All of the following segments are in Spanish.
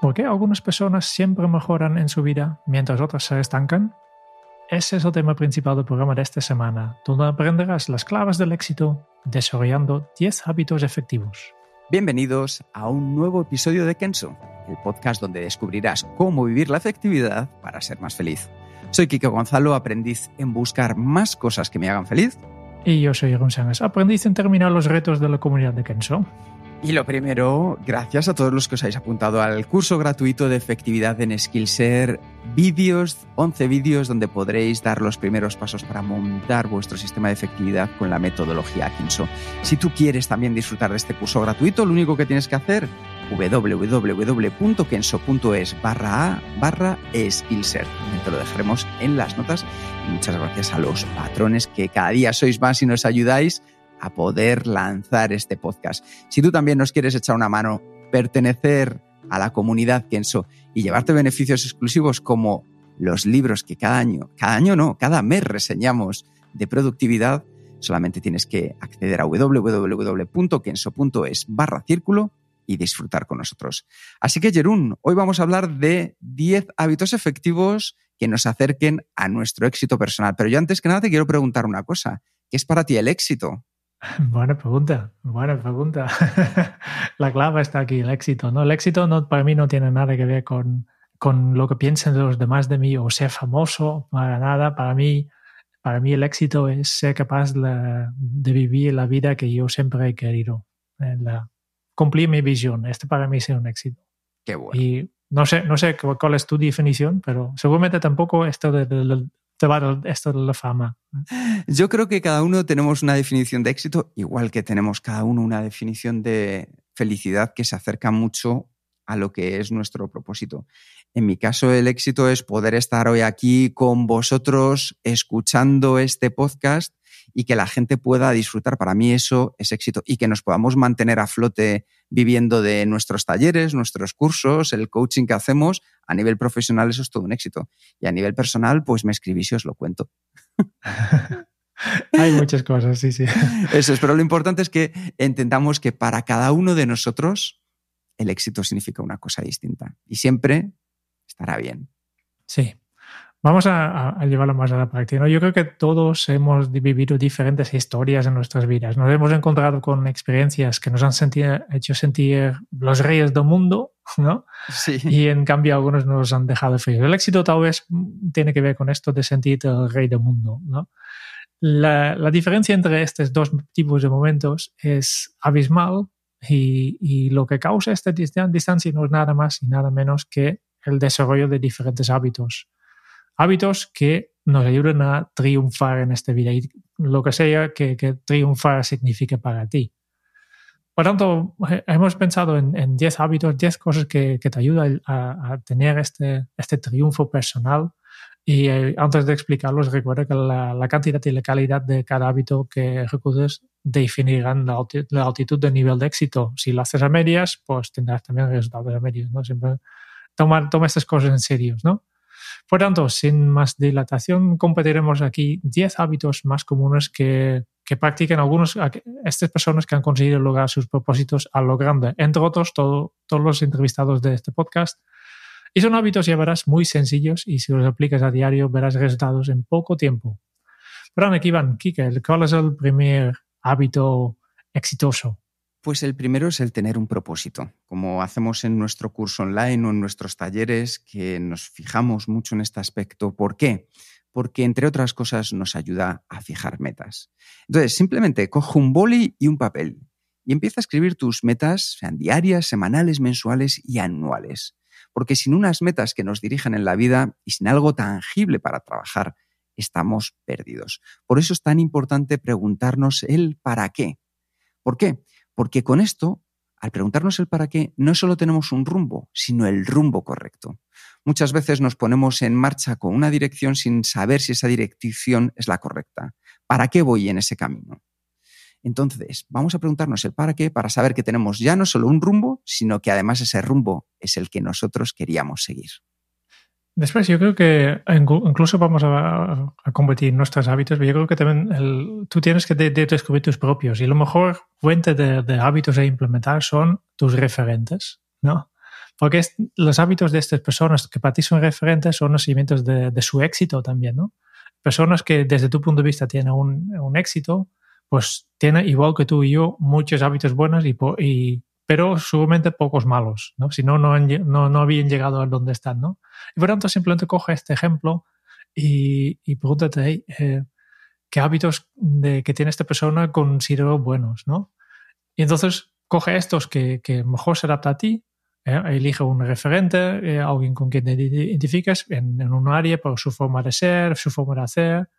¿Por qué algunas personas siempre mejoran en su vida mientras otras se estancan? Ese es el tema principal del programa de esta semana, donde aprenderás las claves del éxito desarrollando 10 hábitos efectivos. Bienvenidos a un nuevo episodio de Kenso, el podcast donde descubrirás cómo vivir la efectividad para ser más feliz. Soy Kike Gonzalo, aprendiz en buscar más cosas que me hagan feliz. Y yo soy Sánchez, aprendiz en terminar los retos de la comunidad de Kenso. Y lo primero, gracias a todos los que os habéis apuntado al curso gratuito de efectividad en Skillshare, vídeos, 11 vídeos donde podréis dar los primeros pasos para montar vuestro sistema de efectividad con la metodología Kinso. Si tú quieres también disfrutar de este curso gratuito, lo único que tienes que hacer www.kenso.es barra a barra Skillshare. Te lo dejaremos en las notas. Y muchas gracias a los patrones que cada día sois más y nos ayudáis a poder lanzar este podcast. Si tú también nos quieres echar una mano, pertenecer a la comunidad Kenso y llevarte beneficios exclusivos como los libros que cada año, cada año no, cada mes reseñamos de productividad, solamente tienes que acceder a www.kenso.es barra círculo y disfrutar con nosotros. Así que, Jerún, hoy vamos a hablar de 10 hábitos efectivos que nos acerquen a nuestro éxito personal. Pero yo antes que nada te quiero preguntar una cosa. ¿Qué es para ti el éxito? Buena pregunta, buena pregunta. La clave está aquí, el éxito. ¿no? El éxito no, para mí no tiene nada que ver con, con lo que piensen los demás de mí o ser famoso, para nada. Para mí, para mí el éxito es ser capaz de, de vivir la vida que yo siempre he querido. Eh, la, cumplir mi visión. Este para mí es un éxito. Qué bueno. Y no sé, no sé cuál es tu definición, pero seguramente tampoco esto de, de, esto de la fama. Yo creo que cada uno tenemos una definición de éxito, igual que tenemos cada uno una definición de felicidad que se acerca mucho a lo que es nuestro propósito. En mi caso, el éxito es poder estar hoy aquí con vosotros escuchando este podcast y que la gente pueda disfrutar. Para mí eso es éxito y que nos podamos mantener a flote viviendo de nuestros talleres, nuestros cursos, el coaching que hacemos. A nivel profesional eso es todo un éxito. Y a nivel personal, pues me escribís y os lo cuento. Hay muchas cosas, sí, sí. Eso es, pero lo importante es que entendamos que para cada uno de nosotros el éxito significa una cosa distinta y siempre estará bien. Sí, Vamos a, a, llevarlo más a la práctica. ¿no? Yo creo que todos hemos vivido diferentes historias en nuestras vidas. Nos hemos encontrado con experiencias que nos han sentido, hecho sentir los reyes del mundo, ¿no? Sí. Y en cambio algunos nos han dejado fríos. El éxito tal vez tiene que ver con esto de sentirte el rey del mundo, ¿no? La, la diferencia entre estos dos tipos de momentos es abismal y, y lo que causa esta distancia no es nada más y nada menos que el desarrollo de diferentes hábitos hábitos que nos ayuden a triunfar en esta vida y lo que sea que, triunfar signifique para ti. Por tanto, hemos pensado en 10 hábitos, 10 cosas que, te ayudan a, tener este, este triunfo personal. Y eh, antes de explicarlos, recuerda que la, la, cantidad y la calidad de cada hábito que ejecutes definirán la, la altitud del nivel de éxito. Si lo haces a medias, pues tendrás también resultados a medias. ¿no? Siempre toma, toma estas cosas en serio. ¿no? Por tanto, sin más dilatación, compartiremos aquí 10 hábitos más comunes que, que practican algunos, estas personas que han conseguido lograr sus propósitos a lo grande. Entre otros, todo, todos los entrevistados de este podcast. Y son hábitos, ya verás, muy sencillos y si los aplicas a diario verás resultados en poco tiempo. Pero aquí van, Kike, ¿cuál es el primer hábito exitoso? Pues el primero es el tener un propósito, como hacemos en nuestro curso online o en nuestros talleres, que nos fijamos mucho en este aspecto. ¿Por qué? Porque, entre otras cosas, nos ayuda a fijar metas. Entonces, simplemente coge un boli y un papel y empieza a escribir tus metas, sean diarias, semanales, mensuales y anuales. Porque sin unas metas que nos dirijan en la vida y sin algo tangible para trabajar estamos perdidos. Por eso es tan importante preguntarnos el para qué. ¿Por qué? Porque con esto, al preguntarnos el para qué, no solo tenemos un rumbo, sino el rumbo correcto. Muchas veces nos ponemos en marcha con una dirección sin saber si esa dirección es la correcta. ¿Para qué voy en ese camino? Entonces, vamos a preguntarnos el para qué para saber que tenemos ya no solo un rumbo, sino que además ese rumbo es el que nosotros queríamos seguir. Después, yo creo que incluso vamos a, convertir nuestros hábitos, pero yo creo que también tú tienes que descubrir tus propios y lo mejor fuente de, hábitos a implementar son tus referentes, ¿no? Porque los hábitos de estas personas que para ti son referentes son los seguimientos de, su éxito también, ¿no? Personas que desde tu punto de vista tienen un, un éxito, pues tiene, igual que tú y yo, muchos hábitos buenos, y pero seguramente pocos malos, ¿no? Si no, no, no, habían llegado a donde están, ¿no? Y por tanto, simplemente coge este ejemplo y, y pregúntate, eh, ¿qué hábitos de, que tiene esta persona considero buenos, ¿no? Y entonces coge estos que, que mejor se adapta a ti, eh, elige un referente, eh, alguien con quien te identificas en, en, un área por su forma de ser, su forma de hacer,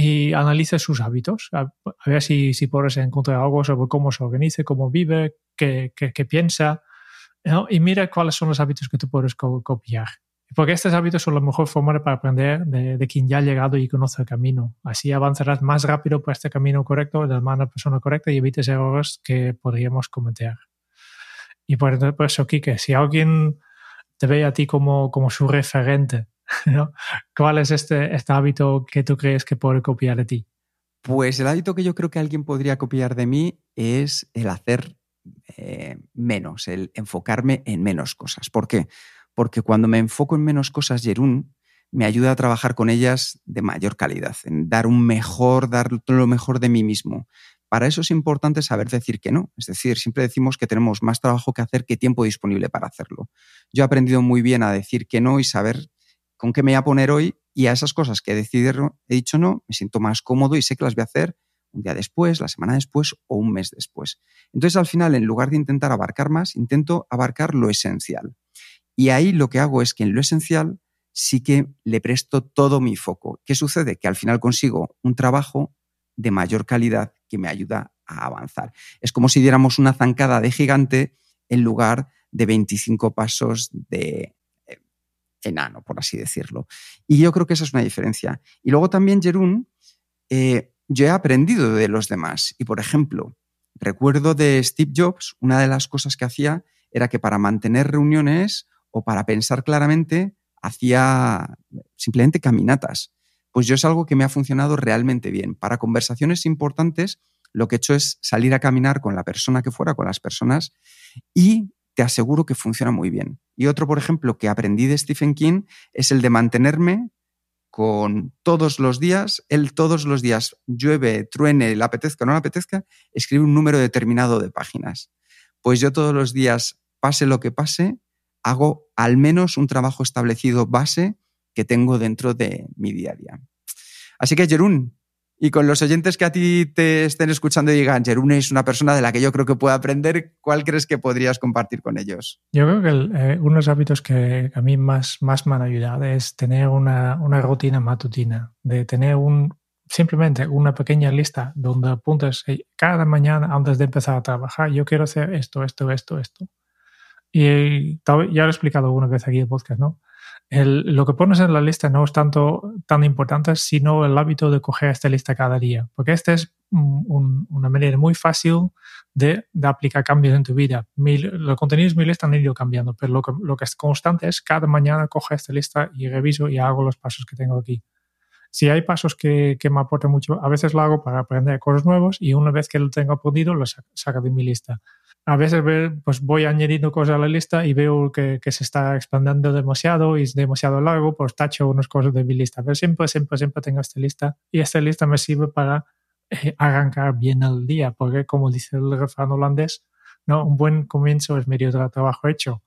y analice sus hábitos, a, ver si, si puedes encontrar algo sobre cómo se organiza, cómo vive, qué, qué, piensa, y mira cuáles son los hábitos que tú puedes copiar. Porque estos hábitos son la mejor forma para aprender de, de, quien ya ha llegado y conoce el camino. Así avanzarás más rápido por este camino correcto, de la mano persona correcta y evites errores que podríamos cometer. Y por, eso, Kike, si alguien te ve a ti como, como su referente ¿Cuál es este, este hábito que tú crees que puede copiar de ti? Pues el hábito que yo creo que alguien podría copiar de mí es el hacer eh, menos, el enfocarme en menos cosas. ¿Por qué? Porque cuando me enfoco en menos cosas, Jerún, me ayuda a trabajar con ellas de mayor calidad, en dar un mejor, dar lo mejor de mí mismo. Para eso es importante saber decir que no. Es decir, siempre decimos que tenemos más trabajo que hacer que tiempo disponible para hacerlo. Yo he aprendido muy bien a decir que no y saber con qué me voy a poner hoy y a esas cosas que he decidido, he dicho no, me siento más cómodo y sé que las voy a hacer un día después, la semana después o un mes después. Entonces, al final, en lugar de intentar abarcar más, intento abarcar lo esencial. Y ahí lo que hago es que en lo esencial sí que le presto todo mi foco. ¿Qué sucede? Que al final consigo un trabajo de mayor calidad que me ayuda a avanzar. Es como si diéramos una zancada de gigante en lugar de 25 pasos de, enano, por así decirlo. Y yo creo que esa es una diferencia. Y luego también, Jerún, eh, yo he aprendido de los demás. Y, por ejemplo, recuerdo de Steve Jobs, una de las cosas que hacía era que para mantener reuniones o para pensar claramente, hacía simplemente caminatas. Pues yo es algo que me ha funcionado realmente bien. Para conversaciones importantes, lo que he hecho es salir a caminar con la persona que fuera, con las personas, y te aseguro que funciona muy bien. Y otro, por ejemplo, que aprendí de Stephen King es el de mantenerme con todos los días, él todos los días, llueve, truene, le apetezca o no le apetezca, escribe un número determinado de páginas. Pues yo todos los días, pase lo que pase, hago al menos un trabajo establecido base que tengo dentro de mi día a día. Así que, Jerún, y con los oyentes que a ti te estén escuchando y digan, Jerune es una persona de la que yo creo que puedo aprender, ¿cuál crees que podrías compartir con ellos? Yo creo que eh, uno de los hábitos que a mí más, más me han ayudado es tener una, una rutina matutina, de tener un, simplemente una pequeña lista donde apuntas cada mañana antes de empezar a trabajar, yo quiero hacer esto, esto, esto, esto. Y ya lo he explicado alguna vez aquí en el podcast, ¿no? Lo que pones en la lista no es tanto tan importante, sino el hábito de coger esta lista cada día, porque esta es una manera muy fácil de, aplicar cambios en tu vida. los contenidos de mi lista han ido cambiando, pero lo que, lo que es constante es cada mañana coger esta lista y reviso y hago los pasos que tengo aquí. Si hay pasos que, que me aportan mucho, a veces lo hago para aprender cosas nuevas y una vez que lo tengo aprendido, lo saco de mi lista a veces pues voy añadiendo cosas a la lista y veo que, se está expandiendo demasiado y es demasiado largo, pues tacho unas cosas de mi lista. Pero siempre, siempre, siempre tengo esta lista y esta lista me sirve para eh, arrancar bien el día, porque como dice el refrán holandés, ¿no? un buen comienzo es medio del trabajo hecho.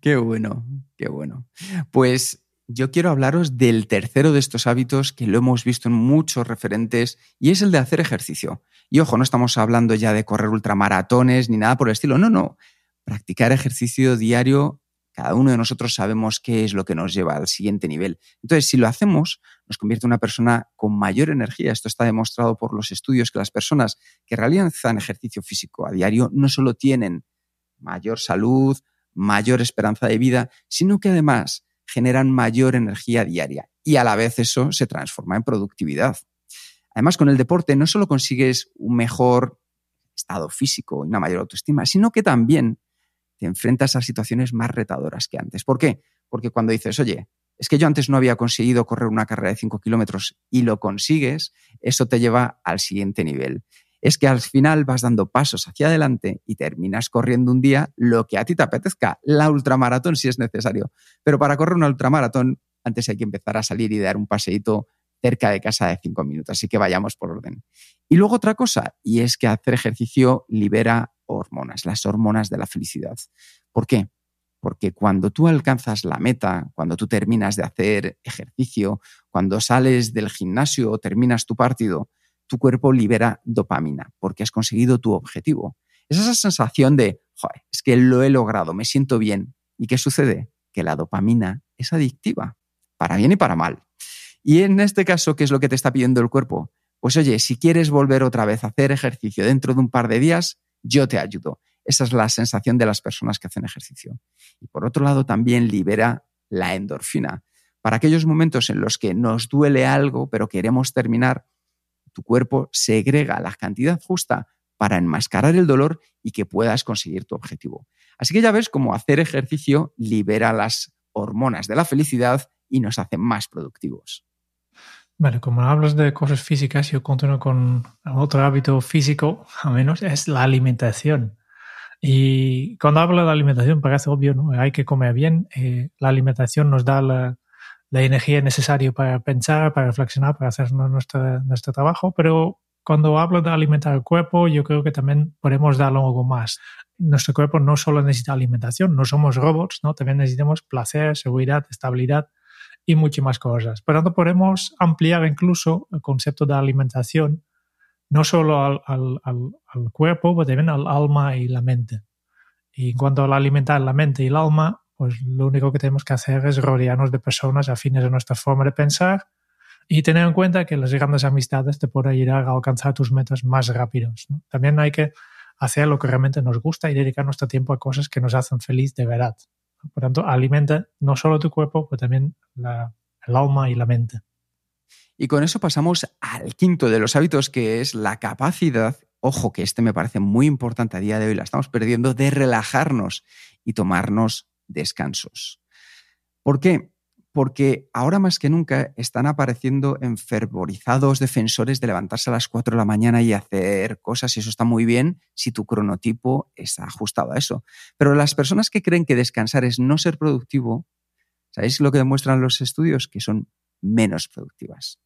Qué bueno, qué bueno. Pues yo quiero hablaros del tercero de estos hábitos que lo hemos visto en muchos referentes y es el de hacer ejercicio. Y ojo, no estamos hablando ya de correr ultramaratones ni nada por el estilo, no, no. Practicar ejercicio diario Cada uno de nosotros sabemos qué es lo que nos lleva al siguiente nivel. Entonces, si lo hacemos, nos convierte en una persona con mayor energía. Esto está demostrado por los estudios que las personas que realizan ejercicio físico a diario no solo tienen mayor salud, mayor esperanza de vida, sino que además generan mayor energía diaria y a la vez eso se transforma en productividad. Además, con el deporte no solo consigues un mejor estado físico y una mayor autoestima, sino que también te enfrentas a situaciones más retadoras que antes. ¿Por qué? Porque cuando dices, oye, es que yo antes no había conseguido correr una carrera de 5 kilómetros y lo consigues, eso te lleva al siguiente nivel. Es que al final vas dando pasos hacia adelante y terminas corriendo un día lo que a ti te apetezca, la ultramaratón si es necesario. Pero para correr una ultramaratón, antes hay que empezar a salir y dar un paseíto cerca de casa de 5 minutos. Así que vayamos por orden. Y luego otra cosa, y es que hacer ejercicio libera hormonas, las hormonas de la felicidad. ¿Por qué? Porque cuando tú alcanzas la meta, cuando tú terminas de hacer ejercicio, cuando sales del gimnasio o terminas tu partido, tu cuerpo libera dopamina porque has conseguido tu objetivo. Es esa sensación de, Joder, es que lo he logrado, me siento bien. ¿Y qué sucede? Que la dopamina es adictiva, para bien y para mal. Y en este caso, ¿qué es lo que te está pidiendo el cuerpo? Pues oye, si quieres volver otra vez a hacer ejercicio dentro de un par de días, yo te ayudo. Esa es la sensación de las personas que hacen ejercicio. Y por otro lado, también libera la endorfina. Para aquellos momentos en los que nos duele algo, pero queremos terminar, tu cuerpo segrega la cantidad justa para enmascarar el dolor y que puedas conseguir tu objetivo. Así que ya ves cómo hacer ejercicio libera las hormonas de la felicidad y nos hace más productivos. Vale, como hablas de cosas físicas, yo continúo con otro hábito físico, al menos, es la alimentación. Y cuando hablo de alimentación, parece obvio, ¿no? Hay que comer bien. Eh, la alimentación nos da la, energía necesaria para pensar, para reflexionar, para hacer nuestro, nuestro trabajo, pero cuando hablo de alimentar el cuerpo, yo creo que también podemos dar algo más. Nuestro cuerpo no solo necesita alimentación, no somos robots, ¿no? También necesitamos placer, seguridad, estabilidad y muchas más cosas. Por tanto, podemos ampliar incluso el concepto de alimentación no solo al, al, al, cuerpo, pero también al alma y la mente. Y en cuanto a alimentar la mente y el alma, pues lo único que tenemos que hacer es rodearnos de personas afines a nuestra forma de pensar y tener en cuenta que las grandes amistades te pueden ayudar a alcanzar tus metas más rápidos. También hay que hacer lo que realmente nos gusta y dedicar nuestro tiempo a cosas que nos hacen feliz de verdad. Por tanto, alimenta no solo tu cuerpo, pero también el alma y la mente. Y con eso pasamos al quinto de los hábitos, que es la capacidad, ojo que este me parece muy importante a día de hoy, la estamos perdiendo, de relajarnos y tomarnos descansos. ¿Por qué? porque ahora más que nunca están apareciendo enfervorizados defensores de levantarse a las 4 de la mañana y hacer cosas, y eso está muy bien si tu cronotipo está ajustado a eso. Pero las personas que creen que descansar es no ser productivo, ¿sabéis lo que demuestran los estudios? Que son menos productivas.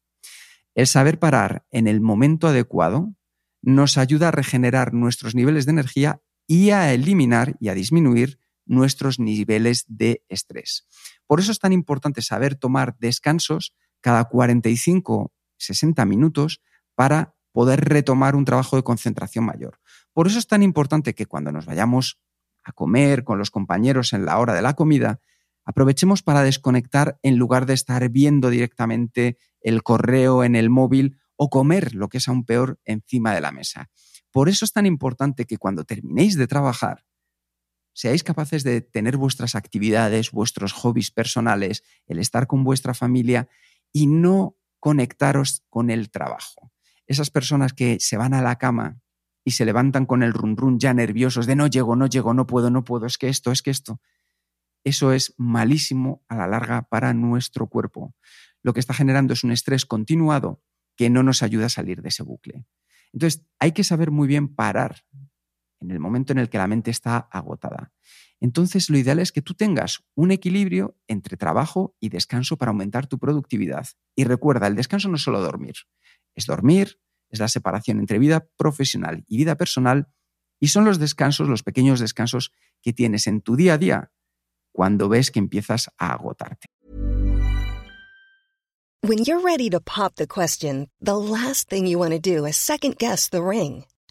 El saber parar en el momento adecuado nos ayuda a regenerar nuestros niveles de energía y a eliminar y a disminuir nuestros niveles de estrés. Por eso es tan importante saber tomar descansos cada 45, 60 minutos para poder retomar un trabajo de concentración mayor. Por eso es tan importante que cuando nos vayamos a comer con los compañeros en la hora de la comida, aprovechemos para desconectar en lugar de estar viendo directamente el correo en el móvil o comer, lo que es aún peor, encima de la mesa. Por eso es tan importante que cuando terminéis de trabajar, seáis capaces de tener vuestras actividades, vuestros hobbies personales, el estar con vuestra familia y no conectaros con el trabajo. Esas personas que se van a la cama y se levantan con el run run ya nerviosos de no llego, no llego, no puedo, no puedo, es que esto, es que esto. Eso es malísimo a la larga para nuestro cuerpo. Lo que está generando es un estrés continuado que no nos ayuda a salir de ese bucle. Entonces, hay que saber muy bien parar en el momento en el que la mente está agotada. Entonces, lo ideal es que tú tengas un equilibrio entre trabajo y descanso para aumentar tu productividad. Y recuerda, el descanso no es solo dormir, es dormir, es la separación entre vida profesional y vida personal, y son los descansos, los pequeños descansos que tienes en tu día a día cuando ves que empiezas a agotarte. When you're ready to pop the question, the last thing you want to do is second guess the ring.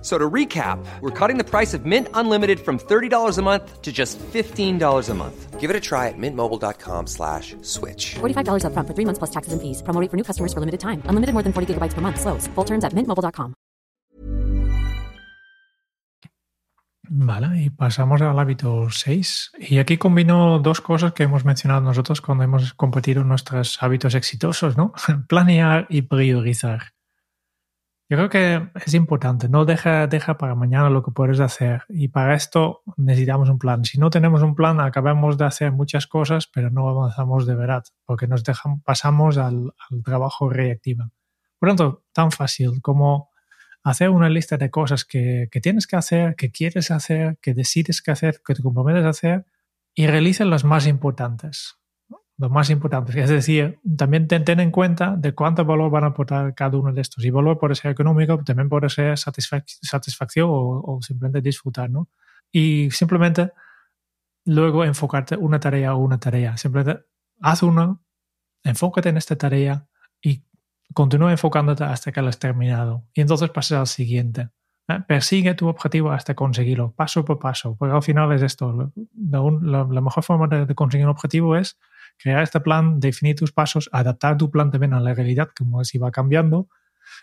So to recap, we're cutting the price of Mint Unlimited from $30 a month to just $15 a month. Give it a try at mintmobile.com slash switch. $45 upfront for three months plus taxes and fees. Promo rate for new customers for limited time. Unlimited more than 40 gigabytes per month. Slows. Full terms at mintmobile.com. Vale, y pasamos al hábito 6. Y aquí combino dos cosas que hemos mencionado nosotros cuando hemos compartido nuestros hábitos exitosos, ¿no? Planear y priorizar. Yo creo que es importante, no deja, deja para mañana lo que puedes hacer y para esto necesitamos un plan. Si no tenemos un plan, acabamos de hacer muchas cosas, pero no avanzamos de verdad, porque nos dejan, pasamos al, trabajo reactivo. Por tanto, tan fácil como hacer una lista de cosas que, que, tienes que hacer, que quieres hacer, que decides que hacer, que te comprometes a hacer y realiza las más importantes lo más importante. Es decir, también ten, ten, en cuenta de cuánto valor van a aportar cada uno de estos. Y valor puede ser económico, también puede ser satisfac satisfacción o, o, simplemente disfrutar, ¿no? Y simplemente luego enfocarte una tarea o una tarea. Simplemente haz una, enfócate en esta tarea y continúa enfocándote hasta que la has terminado. Y entonces pasas al siguiente. ¿eh? Persigue tu objetivo hasta conseguirlo, paso por paso. Porque al final es esto. La, la, la mejor forma de, de conseguir un objetivo es crear este plan, definir tus pasos, adaptar tu plan también a la realidad, como si va cambiando,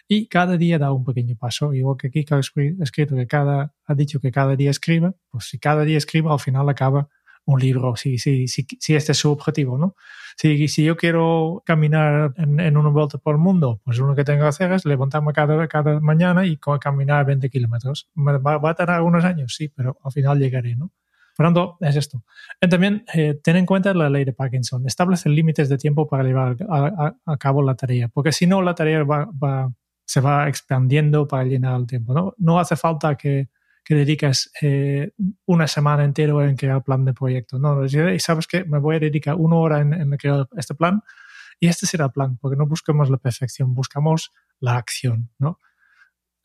y cada día da un pequeño paso. Igual que Kika ha escrito que cada, ha dicho que cada día escribe, pues si cada día escribe, al final acaba un libro, si, si, si, si este es su objetivo, ¿no? Si, si yo quiero caminar en, en, una vuelta por el mundo, pues lo que tengo que hacer es levantarme cada, cada mañana y caminar 20 kilómetros. Va, va a tardar unos años, sí, pero al final llegaré, ¿no? Por tanto, es esto. Y también eh, ten en cuenta la ley de Parkinson. Establece límites de tiempo para llevar a, a, a, cabo la tarea, porque si no, la tarea va, va, se va expandiendo para llenar el tiempo. No, no hace falta que, que dediques eh, una semana entera en crear plan de proyecto. No, sabes que me voy a dedicar una hora en, en crear este plan y este será el plan, porque no buscamos la perfección, buscamos la acción. ¿no?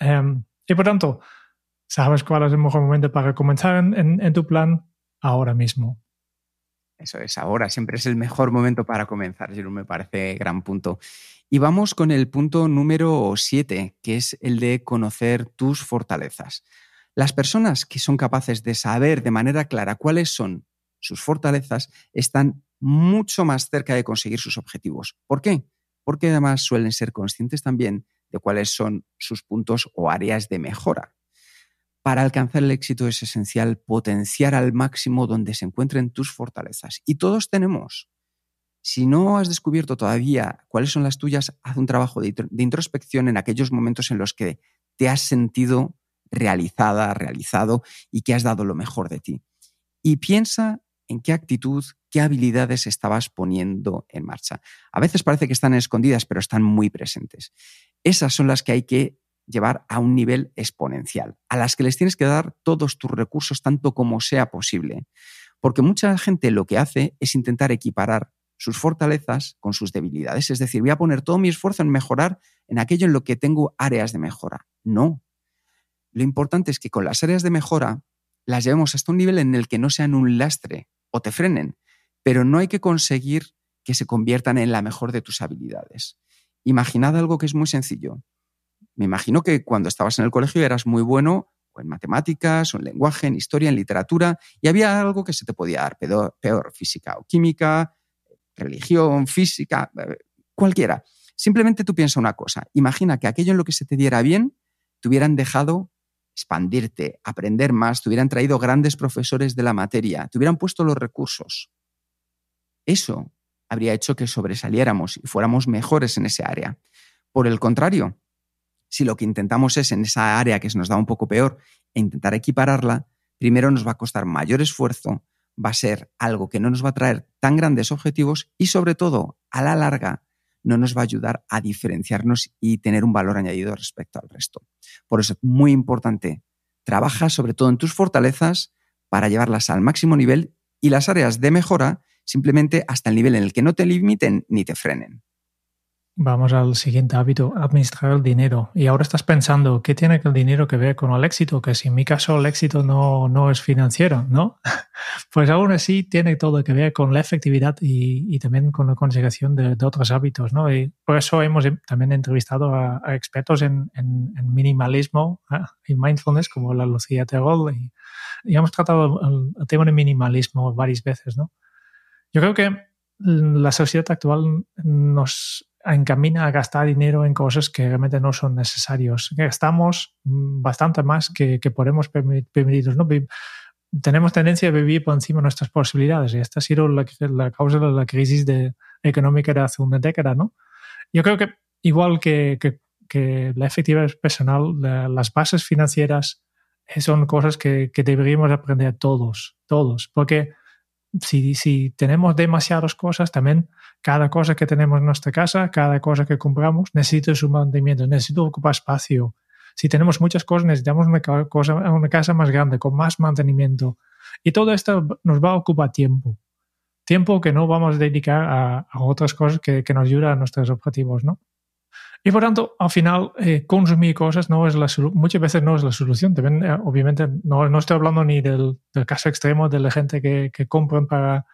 Um, y por tanto, sabes cuál es el mejor momento para comenzar en, tu plan ahora mismo. Eso es, ahora siempre es el mejor momento para comenzar, Jerome, me parece gran punto. Y vamos con el punto número 7, que es el de conocer tus fortalezas. Las personas que son capaces de saber de manera clara cuáles son sus fortalezas están mucho más cerca de conseguir sus objetivos. ¿Por qué? Porque además suelen ser conscientes también de cuáles son sus puntos o áreas de mejora. Para alcanzar el éxito es esencial potenciar al máximo donde se encuentren tus fortalezas. Y todos tenemos. Si no has descubierto todavía cuáles son las tuyas, haz un trabajo de, introspección en aquellos momentos en los que te has sentido realizada, realizado y que has dado lo mejor de ti. Y piensa en qué actitud, qué habilidades estabas poniendo en marcha. A veces parece que están escondidas, pero están muy presentes. Esas son las que hay que llevar a un nivel exponencial, a las que les tienes que dar todos tus recursos tanto como sea posible. Porque mucha gente lo que hace es intentar equiparar sus fortalezas con sus debilidades. Es decir, voy a poner todo mi esfuerzo en mejorar en aquello en lo que tengo áreas de mejora. No. Lo importante es que con las áreas de mejora las llevemos hasta un nivel en el que no sean un lastre o te frenen, pero no hay que conseguir que se conviertan en la mejor de tus habilidades. Imaginad algo que es muy sencillo. Me imagino que cuando estabas en el colegio eras muy bueno en matemáticas, en lenguaje, en historia, en literatura, y había algo que se te podía dar, peor, peor física o química, religión, física, eh, cualquiera. Simplemente tú piensa una cosa, imagina que aquello en lo que se te diera bien, te hubieran dejado expandirte, aprender más, te hubieran traído grandes profesores de la materia, te hubieran puesto los recursos. Eso habría hecho que sobresaliéramos y fuéramos mejores en ese área. Por el contrario, si lo que intentamos es en esa área que se nos da un poco peor e intentar equipararla, primero nos va a costar mayor esfuerzo, va a ser algo que no nos va a traer tan grandes objetivos y sobre todo, a la larga, no nos va a ayudar a diferenciarnos y tener un valor añadido respecto al resto. Por eso es muy importante, trabaja sobre todo en tus fortalezas para llevarlas al máximo nivel y las áreas de mejora simplemente hasta el nivel en el que no te limiten ni te frenen. Vamos al siguiente hábito, administrar el dinero. Y ahora estás pensando, ¿qué tiene el dinero que ver con el éxito? Que si en mi caso el éxito no, no es financiero, ¿no? Pues aún así tiene todo que ver con la efectividad y, también con la consecución de, otros hábitos, ¿no? Y por eso hemos también entrevistado a, expertos en, minimalismo ¿eh? y mindfulness como la Lucía Tegol y, y hemos tratado el, el tema de minimalismo varias veces, ¿no? Yo creo que la sociedad actual nos encamina a gastar dinero en cosas que realmente no son necesarios. Gastamos bastante más que, que podemos permitirnos. ¿no? Tenemos tendencia a vivir por encima de nuestras posibilidades y esta ha sido la, causa de la crisis de, económica de hace una década. ¿no? Yo creo que igual que, que, la efectividad personal, las bases financieras son cosas que, que deberíamos aprender todos, todos, porque si, si tenemos demasiadas cosas, también cada cosa que tenemos en nuestra casa, cada cosa que compramos, necesita su mantenimiento, necesita ocupar espacio. Si tenemos muchas cosas, necesitamos una, casa más grande, con más mantenimiento. Y todo esto nos va a ocupar tiempo. Tiempo que no vamos a dedicar a, otras cosas que, que, nos ayudan a nuestros objetivos, ¿no? Y por tanto, al final, eh, consumir cosas no es la muchas veces no es la solución. También, eh, obviamente, no, no, estoy hablando ni del, del, caso extremo de la gente que, que compran para,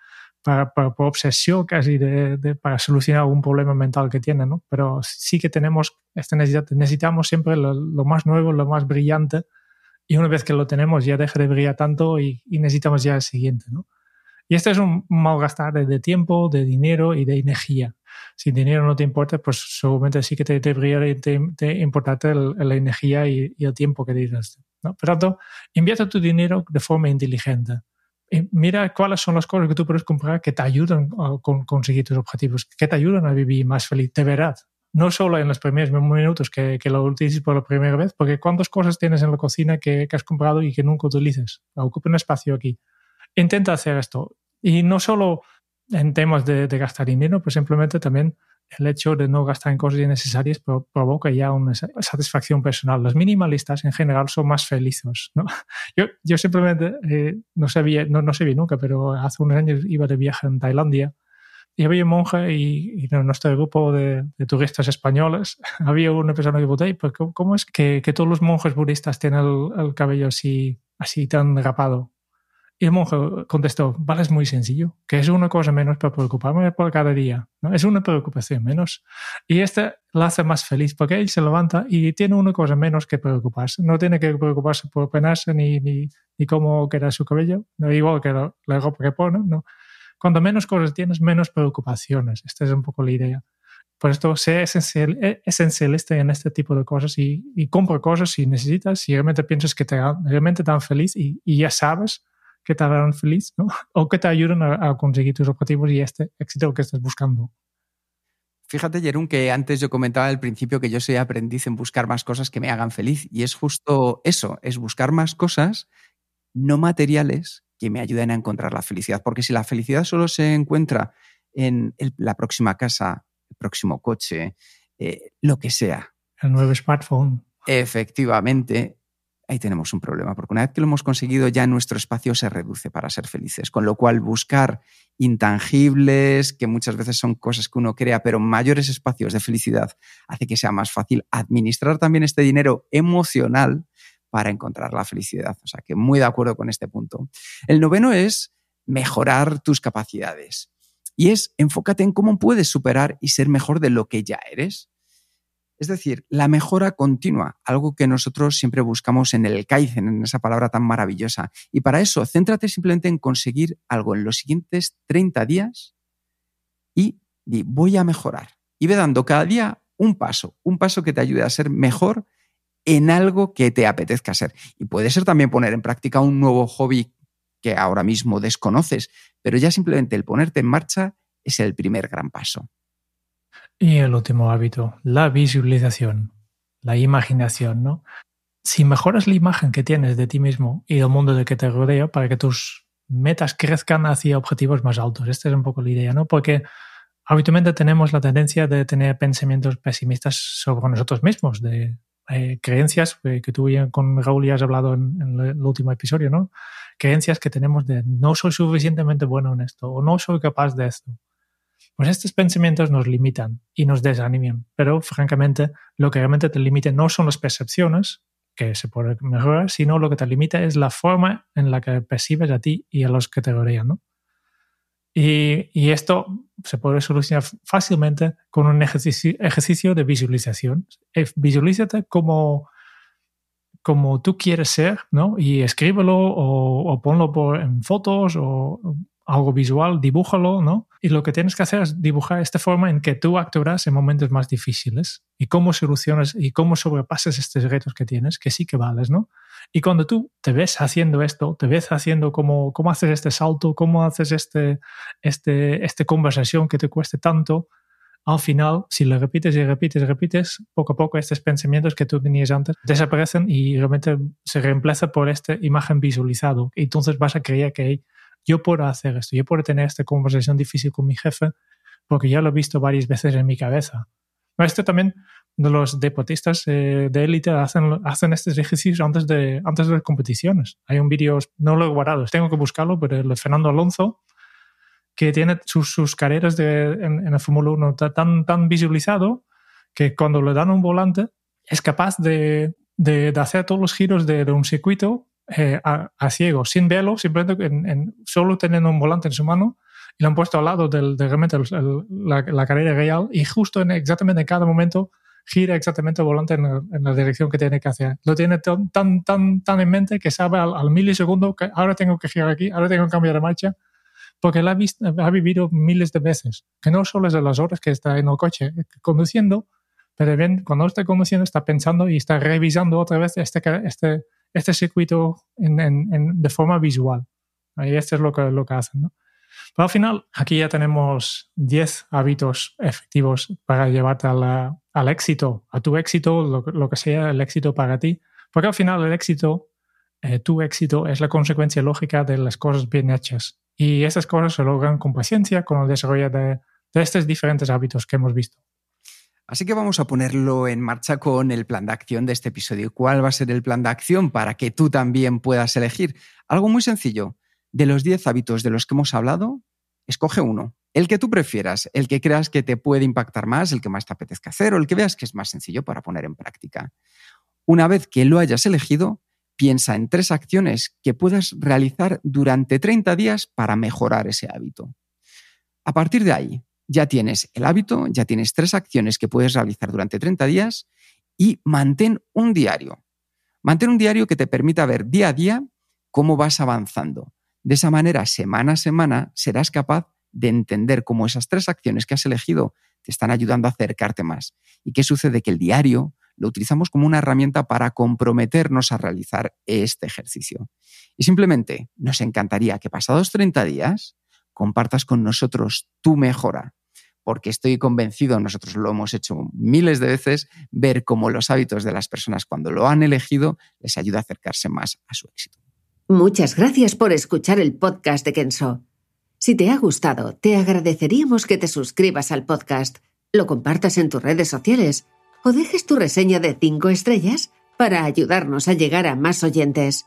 para, para, por obsesión casi de, de, para solucionar algún problema mental que tienen, ¿no? Pero sí que tenemos esta necesidad, necesitamos siempre lo, lo, más nuevo, lo más brillante, y una vez que lo tenemos ya deja de brillar tanto y, y necesitamos ya el siguiente, ¿no? Y esto es un malgastar de tiempo, de dinero y de energía si dinero no te importa, pues seguramente sí que te debería te, importarte la energía y, el tiempo que tienes. ¿no? Por tanto, invierte tu dinero de forma inteligente. Y mira cuáles son las cosas que tú puedes comprar que te ayudan a conseguir tus objetivos, que te ayudan a vivir más feliz, de verdad. No solo en los primeros minutos que, que lo utilices por la primera vez, porque cuántas cosas tienes en la cocina que, que has comprado y que nunca utilices. Ocupa un espacio aquí. Intenta hacer esto. Y no solo en temas de, gastar dinero, pues simplemente también el hecho de no gastar en cosas innecesarias provoca ya una satisfacción personal. Los minimalistas en general son más felices. ¿no? Yo, yo simplemente eh, no, sabía, no, no sabía nunca, pero hace unos años iba de viaje en Tailandia y había un monje y, en nuestro grupo de, turistas españoles había una persona que preguntó, pues, ¿cómo es que, que, todos los monjes budistas tienen el, el cabello así, así tan rapado? Y el monje contestó, vale, es muy sencillo, que es una cosa menos para preocuparme por cada día, ¿no? Es una preocupación menos. Y este la hace más feliz porque él se levanta y tiene una cosa menos que preocuparse. No tiene que preocuparse por penarse ni, ni, ni cómo queda su cabello, no igual que la, ropa que pone, ¿no? Cuando menos cosas tienes, menos preocupaciones. Esta es un poco la idea. Por esto, sé esencial, e, esencialista en este tipo de cosas y, y compra cosas si necesitas, si realmente piensas que te realmente tan feliz y, y ya sabes que te harán feliz, ¿no? O que te ayuden a, conseguir tus objetivos y este éxito que estás buscando. Fíjate, Jerón, que antes yo comentaba al principio que yo soy aprendiz en buscar más cosas que me hagan feliz. Y es justo eso, es buscar más cosas no materiales que me ayuden a encontrar la felicidad. Porque si la felicidad solo se encuentra en la próxima casa, el próximo coche, eh, lo que sea. El nuevo smartphone. Efectivamente, ahí tenemos un problema, porque una vez que lo hemos conseguido ya nuestro espacio se reduce para ser felices, con lo cual buscar intangibles, que muchas veces son cosas que uno crea, pero mayores espacios de felicidad, hace que sea más fácil administrar también este dinero emocional para encontrar la felicidad. O sea que muy de acuerdo con este punto. El noveno es mejorar tus capacidades. Y es enfócate en cómo puedes superar y ser mejor de lo que ya eres. Es decir, la mejora continua, algo que nosotros siempre buscamos en el Kaizen, en esa palabra tan maravillosa. Y para eso, céntrate simplemente en conseguir algo en los siguientes 30 días y di, voy a mejorar. Y ve dando cada día un paso, un paso que te ayude a ser mejor en algo que te apetezca ser. Y puede ser también poner en práctica un nuevo hobby que ahora mismo desconoces, pero ya simplemente el ponerte en marcha es el primer gran paso. Y el último hábito, la visualización, la imaginación, ¿no? si mejoras la imagen que tienes de ti mismo y del mundo de que te rodea para que tus metas crezcan hacia objetivos más altos. Esta es un poco la idea, ¿no? Porque habitualmente tenemos la tendencia de tener pensamientos pesimistas sobre nosotros mismos, de eh, creencias eh, que tú ya con Raúl ya has hablado en, en, el último episodio, ¿no? Creencias que tenemos de no soy suficientemente bueno en esto o no soy capaz de esto. Pues estos pensamientos nos limitan y nos desaniman, pero francamente lo que realmente te limita no son las percepciones, que se puede mejorar, sino lo que te limita es la forma en la que percibes a ti y a los que te rodean. y, esto se puede solucionar fácilmente con un ejercicio, ejercicio de visualización. Eh, visualízate como, como tú quieres ser, ¿no? Y escríbelo o, o ponlo por, en fotos o algo visual, dibújalo, ¿no? Y lo que tienes que hacer es dibujar esta forma en que tú actuarás en momentos más difíciles y cómo solucionas y cómo sobrepasas estos retos que tienes, que sí que vales, ¿no? Y cuando tú te ves haciendo esto, te ves haciendo cómo, cómo haces este salto, cómo haces este, este, esta conversación que te cueste tanto, al final, si lo repites y repites y repites, poco a poco estos pensamientos que tú tenías antes desaparecen y realmente se reemplaza por esta imagen visualizado. Y entonces vas a creer que hay yo puedo hacer esto, yo puedo tener esta conversación difícil con mi jefe porque ya lo he visto varias veces en mi cabeza. Esto también los deportistas eh, de élite hacen, hacen estos ejercicios antes de, antes de las competiciones. Hay un vídeo, no lo he guardado, tengo que buscarlo, pero el Fernando Alonso, que tiene sus, sus carreras de, en, en el Fórmula 1 tan, tan visualizado que cuando le dan un volante es capaz de, de, de hacer todos los giros de, de un circuito eh, a, ciego, sin verlo, simplemente en, en, solo teniendo un volante en su mano y lo han puesto al lado del, de realmente la, la, carrera real y justo en exactamente en cada momento gira exactamente el volante en, en, la dirección que tiene que hacer. Lo tiene tan, tan, tan, tan en mente que sabe al, al, milisegundo que ahora tengo que girar aquí, ahora tengo que cambiar de marcha, porque la ha, visto, ha vivido miles de veces, que no solo es de las horas que está en el coche conduciendo, pero bien, cuando está conduciendo está pensando y está revisando otra vez este, este, este circuito en, en, de forma visual. Y esto es lo que, lo que hacen. ¿no? Pero al final, aquí ya tenemos 10 hábitos efectivos para llevarte a al éxito, a tu éxito, lo, lo, que sea el éxito para ti. Porque al final el éxito, eh, tu éxito, es la consecuencia lógica de las cosas bien hechas. Y esas cosas se logran con paciencia, con el desarrollo de, de estos diferentes hábitos que hemos visto. Así que vamos a ponerlo en marcha con el plan de acción de este episodio. ¿Cuál va a ser el plan de acción para que tú también puedas elegir? Algo muy sencillo. De los 10 hábitos de los que hemos hablado, escoge uno. El que tú prefieras, el que creas que te puede impactar más, el que más te apetezca hacer o el que veas que es más sencillo para poner en práctica. Una vez que lo hayas elegido, piensa en tres acciones que puedas realizar durante 30 días para mejorar ese hábito. A partir de ahí, ya tienes el hábito, ya tienes tres acciones que puedes realizar durante 30 días y mantén un diario. Mantén un diario que te permita ver día a día cómo vas avanzando. De esa manera, semana a semana, serás capaz de entender cómo esas tres acciones que has elegido te están ayudando a acercarte más. ¿Y qué sucede? Que el diario lo utilizamos como una herramienta para comprometernos a realizar este ejercicio. Y simplemente nos encantaría que pasados 30 días compartas con nosotros tu mejora, porque estoy convencido, nosotros lo hemos hecho miles de veces, ver cómo los hábitos de las personas cuando lo han elegido les ayuda a acercarse más a su éxito. Muchas gracias por escuchar el podcast de Kenso. Si te ha gustado, te agradeceríamos que te suscribas al podcast, lo compartas en tus redes sociales o dejes tu reseña de 5 estrellas para ayudarnos a llegar a más oyentes.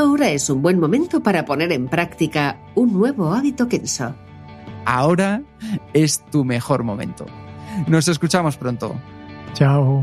Ahora es un buen momento para poner en práctica un nuevo hábito Kenso. Ahora es tu mejor momento. Nos escuchamos pronto. Chao.